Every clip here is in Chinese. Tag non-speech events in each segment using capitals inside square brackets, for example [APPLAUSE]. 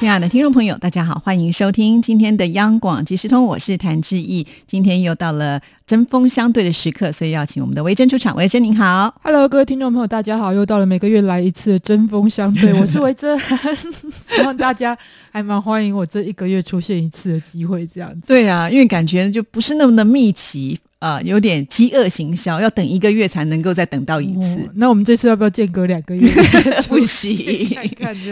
亲爱的听众朋友，大家好，欢迎收听今天的央广即时通，我是谭志毅。今天又到了针锋相对的时刻，所以要请我们的维珍出场。维珍您好，Hello，各位听众朋友，大家好，又到了每个月来一次的针锋相对，[LAUGHS] 我是维珍，希望大家还蛮欢迎我这一个月出现一次的机会，这样子。对啊，因为感觉就不是那么的密集。啊，有点饥饿行销，要等一个月才能够再等到一次。那我们这次要不要间隔两个月？[LAUGHS] 不行，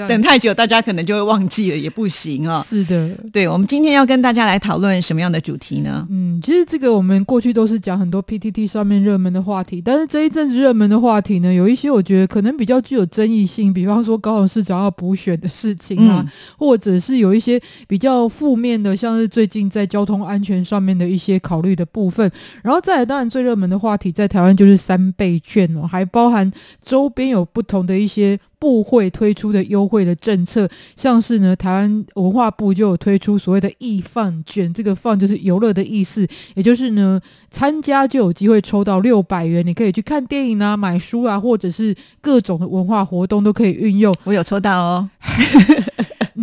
等太久大家可能就会忘记了，也不行哦。是的，对，我们今天要跟大家来讨论什么样的主题呢？嗯，其实这个我们过去都是讲很多 PTT 上面热门的话题，但是这一阵子热门的话题呢，有一些我觉得可能比较具有争议性，比方说高雄市长要补选的事情啊，或者是有一些比较负面的，像是最近在交通安全上面的一些考虑的部分。然后再来，当然最热门的话题在台湾就是三倍券哦，还包含周边有不同的一些部会推出的优惠的政策，像是呢，台湾文化部就有推出所谓的易放券，这个放就是游乐的意思，也就是呢，参加就有机会抽到六百元，你可以去看电影啊、买书啊，或者是各种的文化活动都可以运用。我有抽到哦。[LAUGHS] [LAUGHS] [LAUGHS]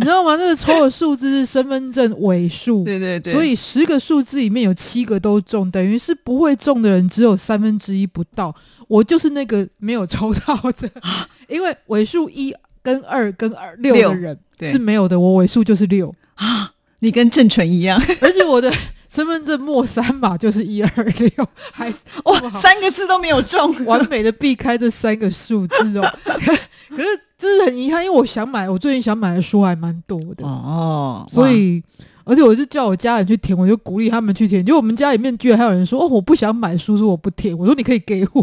你知道吗？那个抽的数字是身份证尾数，[LAUGHS] 对对对，所以十个数字里面有七个都中，等于是不会中的人只有三分之一不到。我就是那个没有抽到的，[LAUGHS] 因为尾数一跟二跟二六的人是没有的，我尾数就是六。啊，你跟郑纯一样，[LAUGHS] 而且我的身份证末三码就是一二六，[LAUGHS] 还哇三个字都没有中，[LAUGHS] 完美的避开这三个数字哦，[LAUGHS] 可是。这是很遗憾，因为我想买，我最近想买的书还蛮多的哦，所以而且我是叫我家人去填，我就鼓励他们去填。就我们家里面居然还有人说：“哦，我不想买书，说我不填。”我说：“你可以给我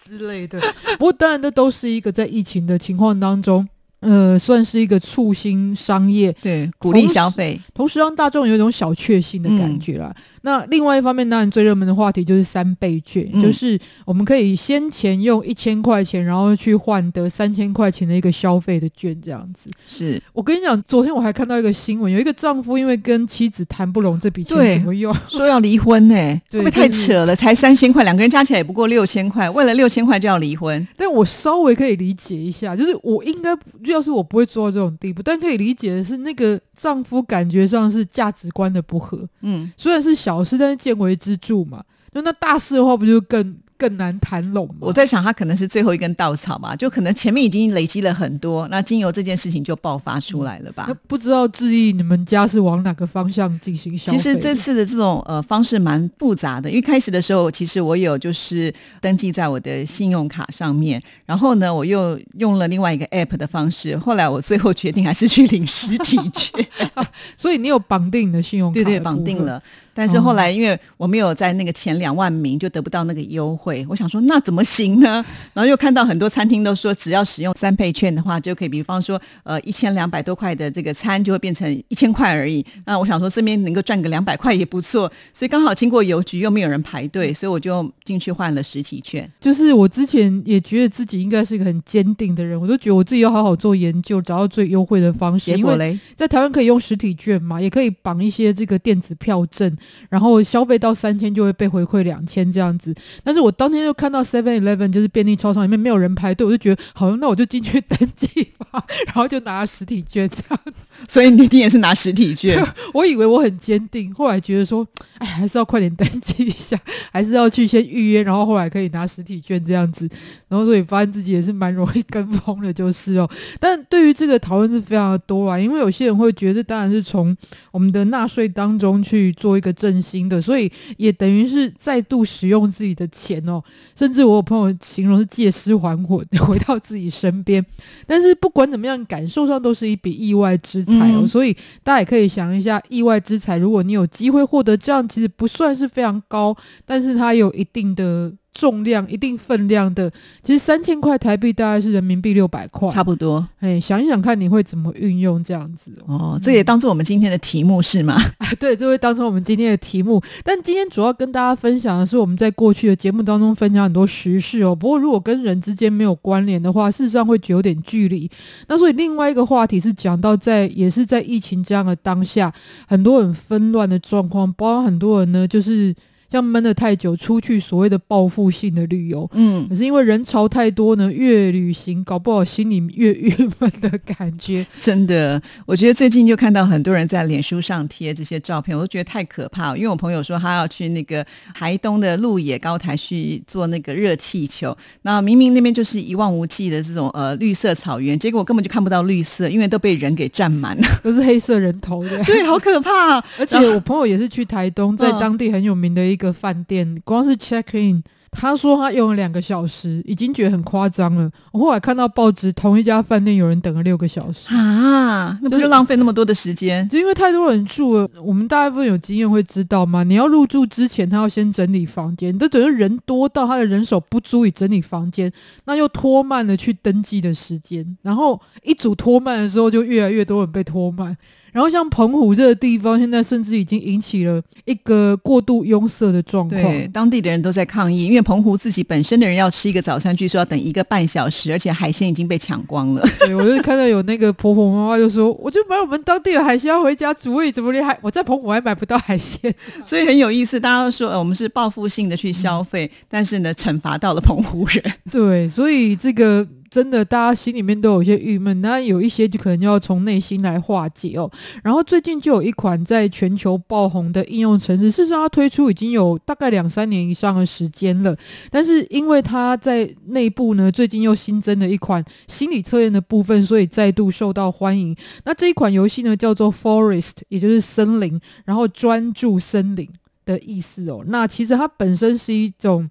之类的。”不过当然，这都是一个在疫情的情况当中。呃，算是一个促新商业，对，鼓励消费，同时让大众有一种小确幸的感觉啦。那另外一方面，当然最热门的话题就是三倍券，就是我们可以先前用一千块钱，然后去换得三千块钱的一个消费的券，这样子。是我跟你讲，昨天我还看到一个新闻，有一个丈夫因为跟妻子谈不拢这笔钱怎么用，说要离婚呢？会不会太扯了？才三千块，两个人加起来也不过六千块，为了六千块就要离婚？但我稍微可以理解一下，就是我应该。要是我不会做到这种地步，但可以理解的是，那个丈夫感觉上是价值观的不合。嗯，虽然是小事，但是见微知著嘛。就那大事的话，不就更？更难谈拢。我在想，他可能是最后一根稻草嘛，就可能前面已经累积了很多，那经由这件事情就爆发出来了吧？不知道志毅你们家是往哪个方向进行？其实这次的这种呃方式蛮复杂的，因为开始的时候，其实我有就是登记在我的信用卡上面，然后呢，我又用了另外一个 app 的方式，后来我最后决定还是去领实体券，[LAUGHS] 所以你有绑定你的信用卡？对对，绑定了。但是后来，因为我没有在那个前两万名，就得不到那个优惠。我想说，那怎么行呢？[LAUGHS] 然后又看到很多餐厅都说，只要使用三倍券的话，就可以，比方说，呃，一千两百多块的这个餐就会变成一千块而已。那我想说，这边能够赚个两百块也不错。所以刚好经过邮局，又没有人排队，所以我就进去换了实体券。就是我之前也觉得自己应该是一个很坚定的人，我都觉得我自己要好好做研究，找到最优惠的方式。结果嘞，在台湾可以用实体券嘛，也可以绑一些这个电子票证。然后消费到三千就会被回馈两千这样子，但是我当天就看到 Seven Eleven 就是便利超商里面没有人排队，我就觉得好，那我就进去登记吧，然后就拿实体券这样子。所以女丁也是拿实体券，[LAUGHS] 我以为我很坚定，后来觉得说，哎，还是要快点登记一下，还是要去先预约，然后后来可以拿实体券这样子，然后所以发现自己也是蛮容易跟风的，就是哦。[LAUGHS] 但对于这个讨论是非常的多啊，因为有些人会觉得，当然是从我们的纳税当中去做一个振兴的，所以也等于是再度使用自己的钱哦，甚至我有朋友形容是借尸还魂，回到自己身边。但是不管怎么样，感受上都是一笔意外之。财哦，所以大家也可以想一下，意外之财，如果你有机会获得，这样其实不算是非常高，但是它有一定的重量、一定分量的，其实三千块台币大概是人民币六百块，差不多。哎，想一想看你会怎么运用这样子哦。这也当做我们今天的题目是吗？[LAUGHS] 对，这会当成我们今天的题目。但今天主要跟大家分享的是我们在过去的节目当中分享很多时事哦。不过如果跟人之间没有关联的话，事实上会有点距离。那所以另外一个话题是讲到在也是在疫情这样的当下，很多很纷乱的状况，包括很多人呢就是。像闷得太久，出去所谓的报复性的旅游，嗯，可是因为人潮太多呢，越旅行搞不好心里越郁闷的感觉。真的，我觉得最近就看到很多人在脸书上贴这些照片，我都觉得太可怕。因为我朋友说他要去那个台东的鹿野高台去做那个热气球，那明明那边就是一望无际的这种呃绿色草原，结果根本就看不到绿色，因为都被人给占满了，[LAUGHS] 都是黑色人头的。对，好可怕。而且我朋友也是去台东，在当地很有名的一。个饭店光是 check in，他说他用了两个小时，已经觉得很夸张了。我后来看到报纸，同一家饭店有人等了六个小时啊，那不就浪费那么多的时间？就因为太多人住了。我们大部分有经验会知道嘛？你要入住之前，他要先整理房间，都等于人多到他的人手不足以整理房间，那又拖慢了去登记的时间。然后一组拖慢的时候，就越来越多人被拖慢。然后像澎湖这个地方，现在甚至已经引起了一个过度拥塞的状况。对，当地的人都在抗议，因为澎湖自己本身的人要吃一个早餐，据说要等一个半小时，而且海鲜已经被抢光了。对，我就看到有那个婆婆妈妈就说：“我就买我们当地的海鲜要回家煮，为怎么连海我在澎湖还买不到海鲜？” [LAUGHS] 所以很有意思，大家都说呃我们是报复性的去消费，但是呢，惩罚到了澎湖人。对，所以这个。真的，大家心里面都有一些郁闷，那有一些就可能要从内心来化解哦。然后最近就有一款在全球爆红的应用程式，事实上它推出已经有大概两三年以上的时间了，但是因为它在内部呢，最近又新增了一款心理测验的部分，所以再度受到欢迎。那这一款游戏呢，叫做 Forest，也就是森林，然后专注森林的意思哦。那其实它本身是一种。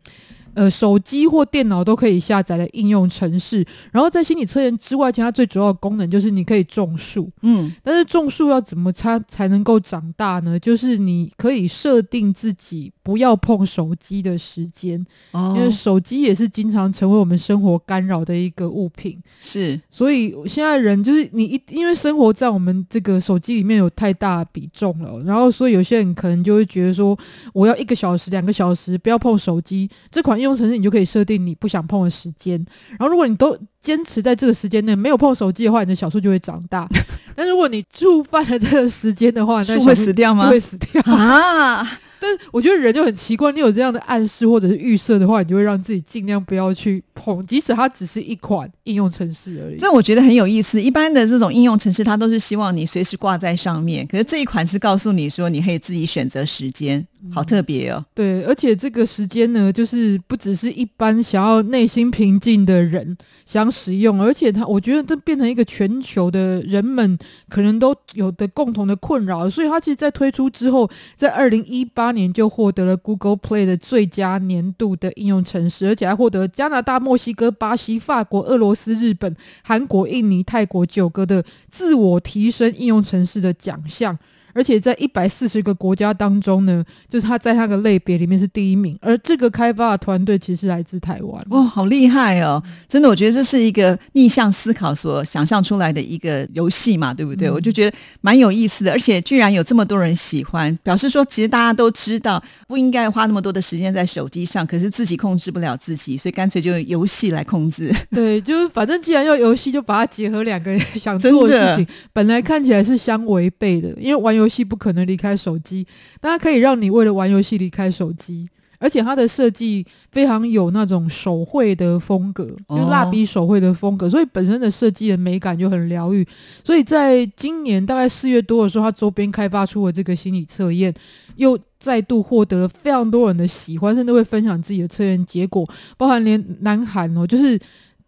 呃，手机或电脑都可以下载的应用程式。然后在心理测验之外，其实它最主要的功能就是你可以种树。嗯，但是种树要怎么它才能够长大呢？就是你可以设定自己不要碰手机的时间，因为手机也是经常成为我们生活干扰的一个物品。是，所以现在人就是你一因为生活在我们这个手机里面有太大比重了，然后所以有些人可能就会觉得说，我要一个小时、两个小时不要碰手机这款。应用程式，你就可以设定你不想碰的时间。然后，如果你都坚持在这个时间内没有碰手机的话，你的小树就会长大。[LAUGHS] 但如果你触犯了这个时间的话，[LAUGHS] 那会死掉吗？会死掉 [LAUGHS] 啊！但我觉得人就很奇怪，你有这样的暗示或者是预设的话，你就会让自己尽量不要去碰，即使它只是一款应用程式而已。这我觉得很有意思。一般的这种应用程式，它都是希望你随时挂在上面，可是这一款是告诉你说，你可以自己选择时间。好特别哦，对，而且这个时间呢，就是不只是一般想要内心平静的人想使用，而且它，我觉得这变成一个全球的人们可能都有的共同的困扰，所以它其实，在推出之后，在二零一八年就获得了 Google Play 的最佳年度的应用城市，而且还获得加拿大、墨西哥、巴西、法国、俄罗斯、日本、韩国、印尼、泰国九个的自我提升应用城市的奖项。而且在一百四十个国家当中呢，就是他在他的类别里面是第一名。而这个开发的团队其实来自台湾，哇，好厉害哦！真的，我觉得这是一个逆向思考所想象出来的一个游戏嘛，对不对？我就觉得蛮有意思的，而且居然有这么多人喜欢，表示说其实大家都知道不应该花那么多的时间在手机上，可是自己控制不了自己，所以干脆就用游戏来控制。[LAUGHS] [LAUGHS] 对，就是反正既然要游戏，就把它结合两个人想做的事情，本来看起来是相违背的，因为玩游。游戏不可能离开手机，但它可以让你为了玩游戏离开手机，而且它的设计非常有那种手绘的风格，就蜡笔手绘的风格，所以本身的设计的美感就很疗愈。所以在今年大概四月多的时候，它周边开发出了这个心理测验，又再度获得非常多人的喜欢，甚至会分享自己的测验结果，包含连南韩哦，就是。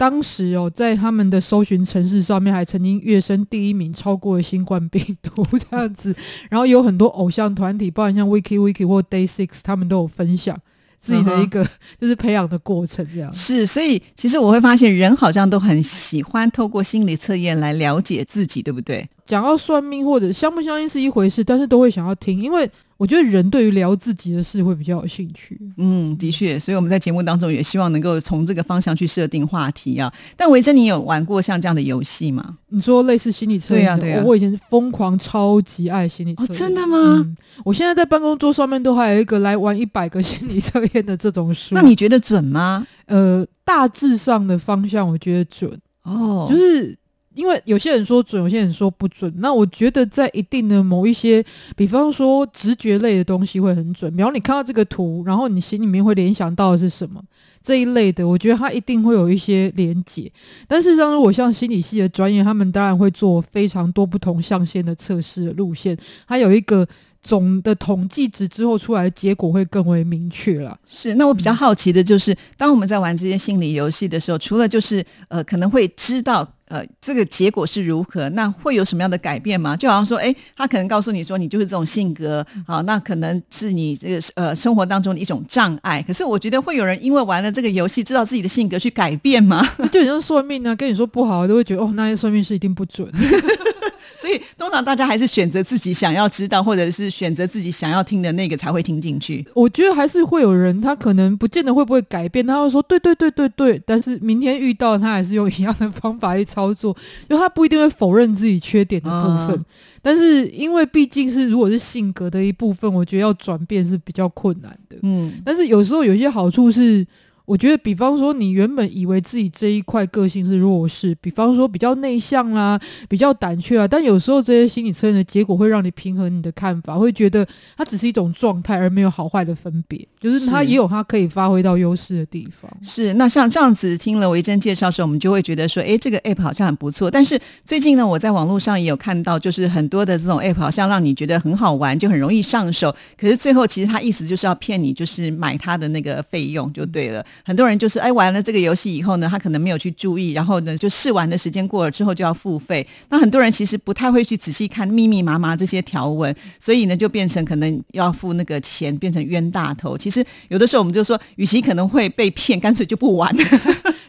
当时哦，在他们的搜寻城市上面，还曾经跃升第一名，超过了新冠病毒这样子。[LAUGHS] 然后有很多偶像团体，包括像 Wiki Wiki 或 Day Six，他们都有分享自己的一个 [LAUGHS] 就是培养的过程这样。是，所以其实我会发现，人好像都很喜欢透过心理测验来了解自己，对不对？讲到算命或者相不相信是一回事，但是都会想要听，因为。我我觉得人对于聊自己的事会比较有兴趣。嗯，的确，所以我们在节目当中也希望能够从这个方向去设定话题啊。但维珍，你有玩过像这样的游戏吗？你说类似心理测验啊对啊我我以前疯狂超级爱心理测哦，验。真的吗？嗯，我现在在办公桌上面都还有一个来玩一百个心理测验的这种书。那你觉得准吗？呃，大致上的方向我觉得准，哦，就是因为有些人说准，有些人说不准。那我觉得在一定的某一些，比方说直觉类的东西会很准。比方你看到这个图，然后你心里面会联想到的是什么这一类的，我觉得它一定会有一些连结。但事实上，如果像心理系的专业，他们当然会做非常多不同象限的测试路线，它有一个。总的统计值之后出来的结果会更为明确了。是，那我比较好奇的就是，当我们在玩这些心理游戏的时候，除了就是呃可能会知道呃这个结果是如何，那会有什么样的改变吗？就好像说，哎，他可能告诉你说你就是这种性格，好，那可能是你这个呃生活当中的一种障碍。可是我觉得会有人因为玩了这个游戏，知道自己的性格去改变吗？[LAUGHS] 就很像算命呢、跟你说不好，都会觉得哦，那些算命是一定不准。[LAUGHS] 所以通常大家还是选择自己想要知道，或者是选择自己想要听的那个才会听进去。我觉得还是会有人，他可能不见得会不会改变，他会说对对对对对，但是明天遇到他还是用一样的方法去操作，就他不一定会否认自己缺点的部分。啊但是因为毕竟是如果是性格的一部分，我觉得要转变是比较困难的。嗯，但是有时候有一些好处是，我觉得比方说你原本以为自己这一块个性是弱势，比方说比较内向啦、比较胆怯啊，但有时候这些心理测验的结果会让你平衡你的看法，会觉得它只是一种状态，而没有好坏的分别，就是它也有它可以发挥到优势的地方。是，那像这样子听了维珍介绍的时候，我们就会觉得说，哎，这个 app 好像很不错。但是最近呢，我在网络上也有看到，就是很多的这种 app 好像让你觉得很好玩，就很容易上手。可是最后其实它意思就是要骗你，就是买它的那个费用就对了。很多人就是哎玩了这个游戏以后呢，他可能没有去注意，然后呢就试玩的时间过了之后就要付费。那很多人其实不太会去仔细看密密麻麻这些条文，所以呢就变成可能要付那个钱，变成冤大头。其实有的时候我们就说，与其可能会被骗，干脆就不玩。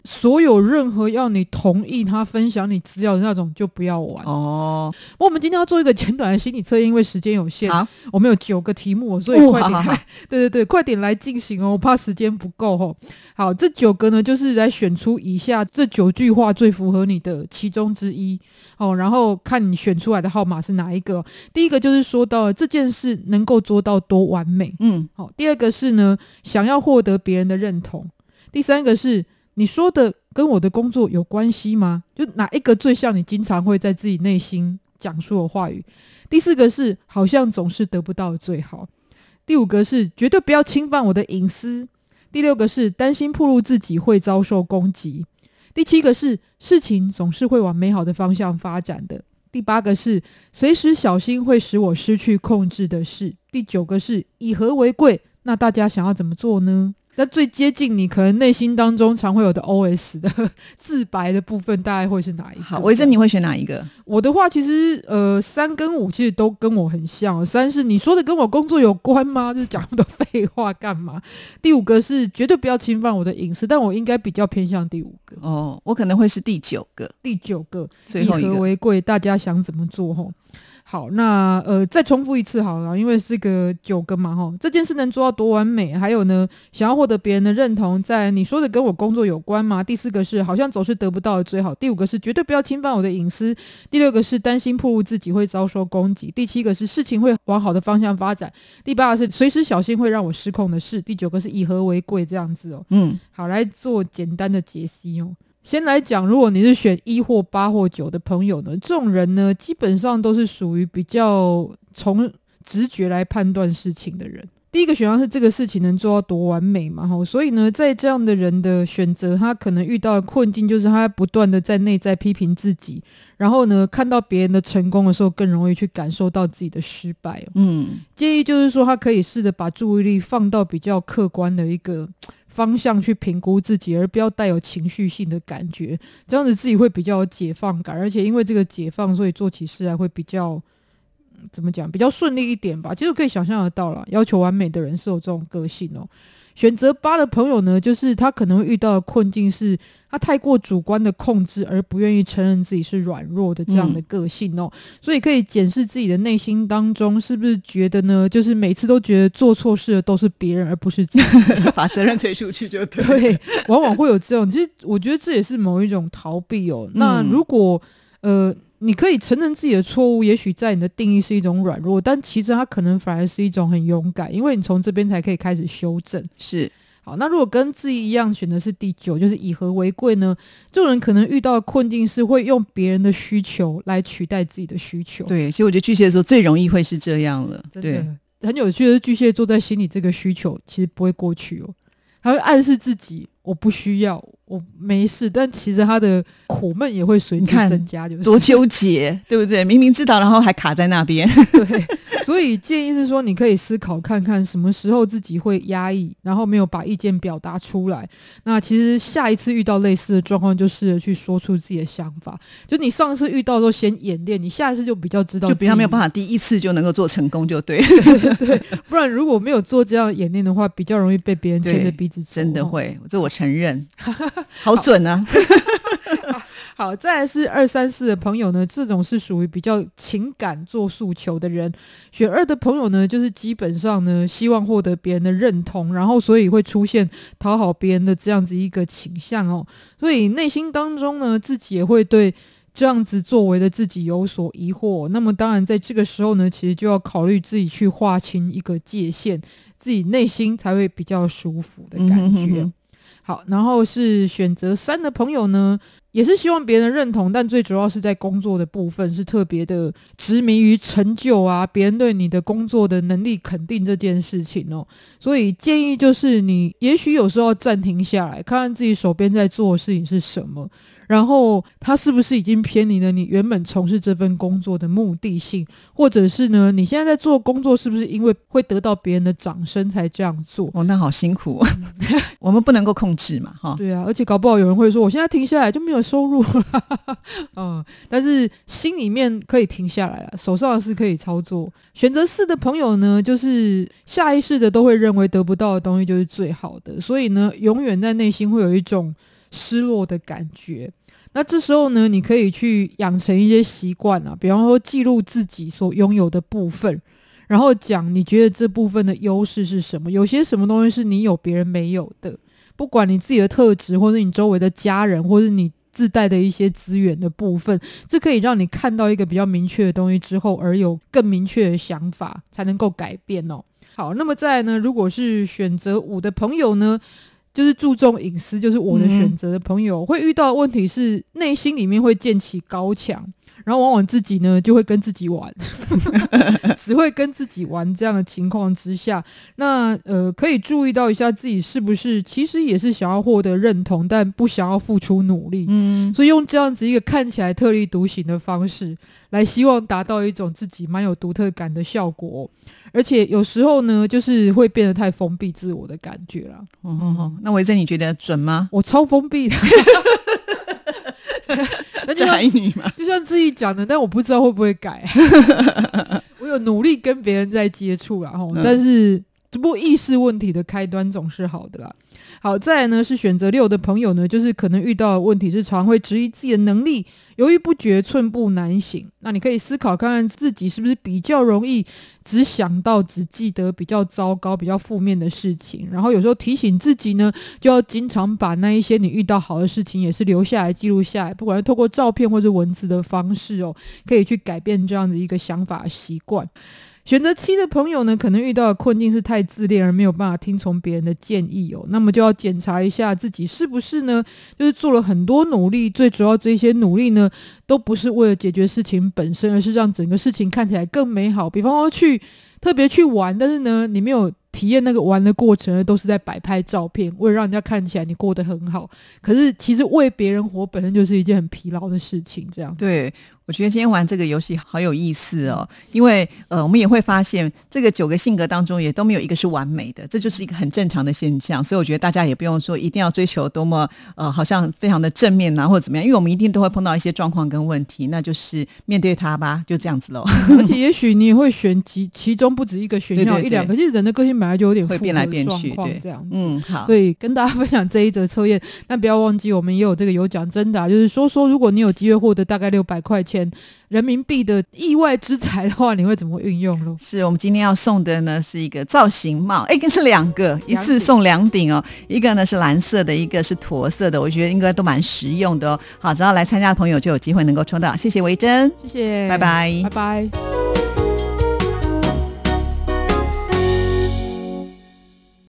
所有任何要你同意他分享你资料的那种，就不要玩。哦，我们今天要做一个简短的心理测验，因为时间有限，好，我们有九个题目，所以哦快点来，好好好 [LAUGHS] 对对对，快点来进行哦，我怕时间不够哦。好，这九个呢，就是来选出以下这九句话最符合你的其中之一哦，然后看你选出来的号码是哪一个。第一个就是说到这件事能够做到多完美，嗯，好，第二个是呢，想要获得别人的认同。第三个是你说的跟我的工作有关系吗？就哪一个最像你经常会在自己内心讲述的话语？第四个是好像总是得不到最好。第五个是绝对不要侵犯我的隐私。第六个是担心暴露自己会遭受攻击。第七个是事情总是会往美好的方向发展的。第八个是随时小心会使我失去控制的事。第九个是以和为贵。那大家想要怎么做呢？那最接近你可能内心当中常会有的 OS 的 [LAUGHS] 自白的部分，大概会是哪一个？好，维珍你会选哪一个？我的话，其实呃，三跟五其实都跟我很像。三是你说的跟我工作有关吗？就是讲那么多废话干嘛？[LAUGHS] 第五个是绝对不要侵犯我的隐私，但我应该比较偏向第五个。哦，我可能会是第九个，第九个以和。为贵，大家想怎么做？吼，好，那呃，再重复一次好了，因为是个九个嘛，哈，这件事能做到多完美？还有呢，想要获得别人的认同，在你说的跟我工作有关吗？第四个是好像总是得不到的最好，第五个是绝对不要侵犯我的隐私，第六个是担心暴露自己会遭受攻击，第七个是事情会往好的方向发展，第八个是随时小心会让我失控的事，第九个是以和为贵这样子哦。嗯，好，来做简单的解析哦。先来讲，如果你是选一或八或九的朋友呢，这种人呢，基本上都是属于比较从直觉来判断事情的人。第一个选项是这个事情能做到多完美嘛？哈，所以呢，在这样的人的选择，他可能遇到的困境就是他不断的在内在批评自己，然后呢，看到别人的成功的时候，更容易去感受到自己的失败哦。嗯，建议就是说，他可以试着把注意力放到比较客观的一个方向去评估自己，而不要带有情绪性的感觉，这样子自己会比较有解放感，而且因为这个解放，所以做起事来会比较。嗯怎么讲比较顺利一点吧？其实可以想象得到了，要求完美的人是有这种个性哦。选择八的朋友呢，就是他可能会遇到的困境是。他太过主观的控制，而不愿意承认自己是软弱的这样的个性哦，所以可以检视自己的内心当中，是不是觉得呢？就是每次都觉得做错事的都是别人，而不是自己，[LAUGHS] 把责任推出去就对。对，往往会有这种。其实我觉得这也是某一种逃避哦。那如果呃，你可以承认自己的错误，也许在你的定义是一种软弱，但其实它可能反而是一种很勇敢，因为你从这边才可以开始修正。是。好，那如果跟自己一样选的是第九，就是以和为贵呢？这种人可能遇到的困境是会用别人的需求来取代自己的需求。对，其实我觉得巨蟹座最容易会是这样了。对，很有趣的是，巨蟹座在心里这个需求其实不会过去哦，他会暗示自己我不需要。我没事，但其实他的苦闷也会随之增加，就是多纠结，[LAUGHS] 对不对？明明知道，然后还卡在那边。对，所以建议是说，你可以思考看看，什么时候自己会压抑，然后没有把意见表达出来。那其实下一次遇到类似的状况，就试着去说出自己的想法。就你上次遇到的时候先演练，你下一次就比较知道，就比较没有办法第一次就能够做成功，[LAUGHS] 就对。对，不然如果没有做这样演练的话，比较容易被别人牵着鼻子走。真的会，这我承认。[LAUGHS] 好准啊！[LAUGHS] 好，再来是二三四的朋友呢，这种是属于比较情感做诉求的人。选二的朋友呢，就是基本上呢，希望获得别人的认同，然后所以会出现讨好别人的这样子一个倾向哦。所以内心当中呢，自己也会对这样子作为的自己有所疑惑。那么当然，在这个时候呢，其实就要考虑自己去划清一个界限，自己内心才会比较舒服的感觉。好，然后是选择三的朋友呢，也是希望别人认同，但最主要是在工作的部分是特别的执迷于成就啊，别人对你的工作的能力肯定这件事情哦，所以建议就是你也许有时候要暂停下来，看看自己手边在做的事情是什么。然后他是不是已经偏离了你原本从事这份工作的目的性，或者是呢？你现在在做工作是不是因为会得到别人的掌声才这样做？哦，那好辛苦，[LAUGHS] 我们不能够控制嘛，哈。对啊，而且搞不好有人会说，我现在停下来就没有收入了。[LAUGHS] 嗯，但是心里面可以停下来了，手上的事可以操作。选择四的朋友呢，就是下意识的都会认为得不到的东西就是最好的，所以呢，永远在内心会有一种。失落的感觉，那这时候呢，你可以去养成一些习惯啊，比方说记录自己所拥有的部分，然后讲你觉得这部分的优势是什么，有些什么东西是你有别人没有的，不管你自己的特质，或者你周围的家人，或者你自带的一些资源的部分，这可以让你看到一个比较明确的东西之后，而有更明确的想法，才能够改变哦。好，那么再呢，如果是选择五的朋友呢？就是注重隐私，就是我的选择的朋友会遇到问题是内心里面会建起高墙，然后往往自己呢就会跟自己玩，[LAUGHS] 只会跟自己玩这样的情况之下，那呃可以注意到一下自己是不是其实也是想要获得认同，但不想要付出努力，嗯，所以用这样子一个看起来特立独行的方式来希望达到一种自己蛮有独特感的效果。而且有时候呢，就是会变得太封闭自我的感觉了。嗯，那维珍你觉得准吗？我超封闭的，[LAUGHS] 那就像你嘛，就像自己讲的，但我不知道会不会改。[LAUGHS] 我有努力跟别人在接触然后，但是不过意识问题的开端总是好的啦。好，再来呢是选择六的朋友呢，就是可能遇到的问题是常会质疑自己的能力。犹豫不决，寸步难行。那你可以思考看看自己是不是比较容易只想到、只记得比较糟糕、比较负面的事情。然后有时候提醒自己呢，就要经常把那一些你遇到好的事情也是留下来、记录下来，不管是透过照片或者文字的方式哦，可以去改变这样的一个想法习惯。选择七的朋友呢，可能遇到的困境是太自恋而没有办法听从别人的建议哦。那么就要检查一下自己是不是呢？就是做了很多努力，最主要这些努力呢，都不是为了解决事情本身，而是让整个事情看起来更美好。比方说去特别去玩，但是呢，你没有体验那个玩的过程，都是在摆拍照片，为了让人家看起来你过得很好。可是其实为别人活本身就是一件很疲劳的事情。这样对。我觉得今天玩这个游戏好有意思哦，因为呃，我们也会发现这个九个性格当中也都没有一个是完美的，这就是一个很正常的现象。所以我觉得大家也不用说一定要追求多么呃，好像非常的正面啊，或者怎么样，因为我们一定都会碰到一些状况跟问题，那就是面对它吧，就这样子喽。[LAUGHS] 而且也许你也会选其其中不止一个选项，一两个，其实人的个性本来就有点会变来变去，对，这样。嗯，好。所以跟大家分享这一则测验，但不要忘记我们也有这个有奖征答，就是说说如果你有机会获得大概六百块钱。人民币的意外之财的话，你会怎么运用喽？是我们今天要送的呢，是一个造型帽，哎，是两个，一次送两顶哦。一个呢是蓝色的，一个是驼色的，我觉得应该都蛮实用的哦。好，只要来参加的朋友就有机会能够抽到。谢谢维珍，谢谢，拜拜，拜拜。